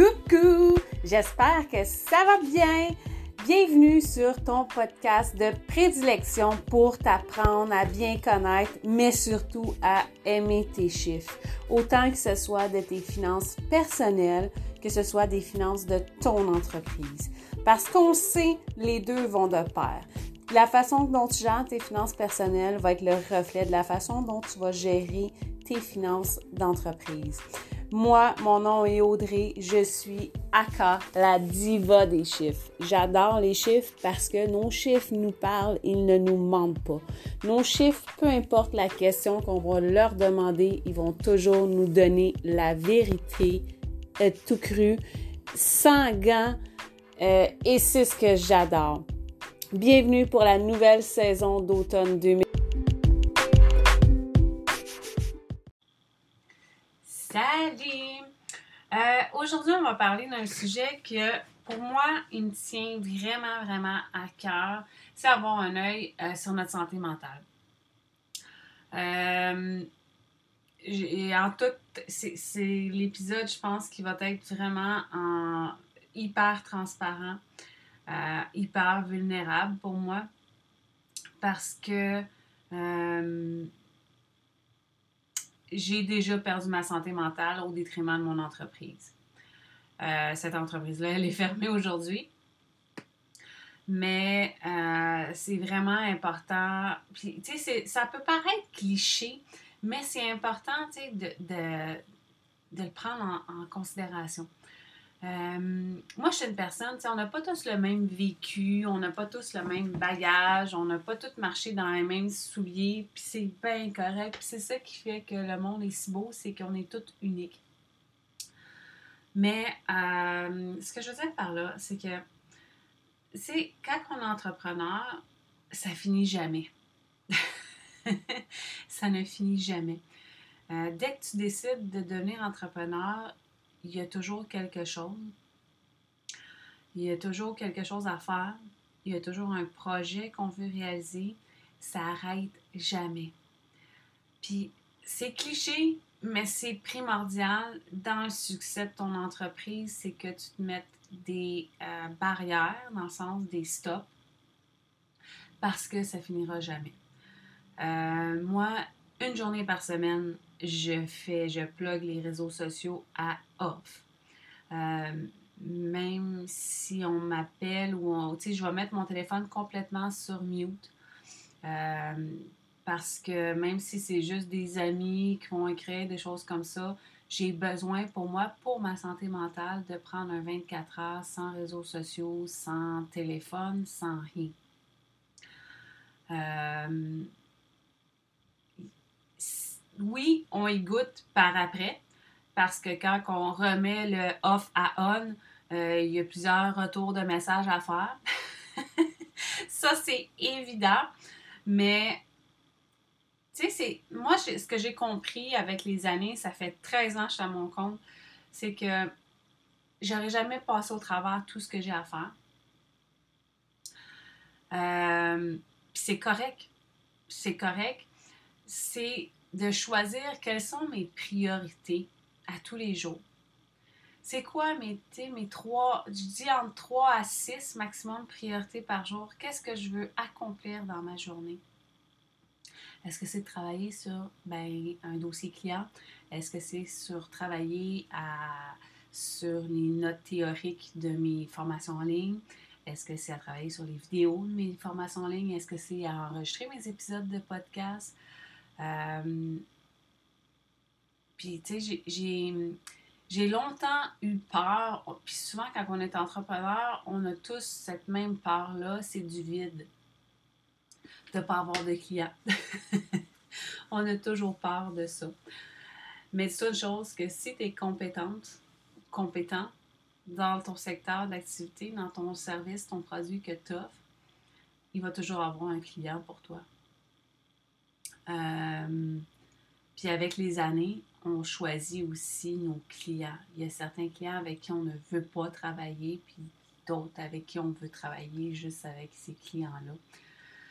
Coucou! J'espère que ça va bien. Bienvenue sur ton podcast de prédilection pour t'apprendre à bien connaître, mais surtout à aimer tes chiffres. Autant que ce soit de tes finances personnelles, que ce soit des finances de ton entreprise. Parce qu'on sait, les deux vont de pair. La façon dont tu gères tes finances personnelles va être le reflet de la façon dont tu vas gérer tes finances d'entreprise. Moi, mon nom est Audrey, je suis Aka, la diva des chiffres. J'adore les chiffres parce que nos chiffres nous parlent, ils ne nous mentent pas. Nos chiffres, peu importe la question qu'on va leur demander, ils vont toujours nous donner la vérité euh, tout cru, sans gants, euh, et c'est ce que j'adore. Bienvenue pour la nouvelle saison d'automne 2020. Salut! Euh, Aujourd'hui, on va parler d'un sujet que, pour moi, il me tient vraiment, vraiment à cœur. C'est avoir un œil euh, sur notre santé mentale. Euh, et en tout, c'est l'épisode, je pense, qui va être vraiment en hyper transparent, hyper vulnérable pour moi. Parce que j'ai déjà perdu ma santé mentale au détriment de mon entreprise. Euh, cette entreprise-là, elle est fermée aujourd'hui. Mais euh, c'est vraiment important. Puis, tu sais, ça peut paraître cliché, mais c'est important, tu sais, de, de, de, le prendre en, en considération. Euh, moi, je suis une personne, on n'a pas tous le même vécu, on n'a pas tous le même bagage, on n'a pas tous marché dans les mêmes souliers, puis c'est bien correct. Puis c'est ça qui fait que le monde est si beau, c'est qu'on est tous uniques. Mais euh, ce que je veux dire par là, c'est que, c'est quand on est entrepreneur, ça finit jamais. ça ne finit jamais. Euh, dès que tu décides de devenir entrepreneur, il y a toujours quelque chose. Il y a toujours quelque chose à faire. Il y a toujours un projet qu'on veut réaliser. Ça n'arrête jamais. Puis c'est cliché, mais c'est primordial dans le succès de ton entreprise, c'est que tu te mettes des euh, barrières, dans le sens des stops, parce que ça finira jamais. Euh, moi, une journée par semaine, je fais, je plug les réseaux sociaux à off. Euh, même si on m'appelle ou on, je vais mettre mon téléphone complètement sur mute. Euh, parce que même si c'est juste des amis qui vont écrire des choses comme ça, j'ai besoin pour moi, pour ma santé mentale, de prendre un 24 heures sans réseaux sociaux, sans téléphone, sans rien. Euh, oui, on y goûte par après, parce que quand on remet le off à on, euh, il y a plusieurs retours de messages à faire. ça, c'est évident, mais tu sais, moi, ce que j'ai compris avec les années, ça fait 13 ans que je suis à mon compte, c'est que j'aurais jamais passé au travers tout ce que j'ai à faire. Euh, c'est correct. C'est correct. C'est de choisir quelles sont mes priorités à tous les jours. C'est quoi mes, trois, je dis entre 3 à 6 maximum priorités par jour? Qu'est-ce que je veux accomplir dans ma journée? Est-ce que c'est de travailler sur ben, un dossier client? Est-ce que c'est sur travailler sur les notes théoriques de mes formations en ligne? Est-ce que c'est à travailler sur les vidéos de mes formations en ligne? Est-ce que c'est à enregistrer mes épisodes de podcast? Euh, puis, tu sais, j'ai longtemps eu peur. Puis souvent, quand on est entrepreneur, on a tous cette même peur-là, c'est du vide. De ne pas avoir de clients. on a toujours peur de ça. Mais c'est une chose que si tu es compétente, compétent dans ton secteur d'activité, dans ton service, ton produit que tu offres, il va toujours avoir un client pour toi. Euh, puis avec les années, on choisit aussi nos clients. Il y a certains clients avec qui on ne veut pas travailler, puis d'autres avec qui on veut travailler juste avec ces clients-là.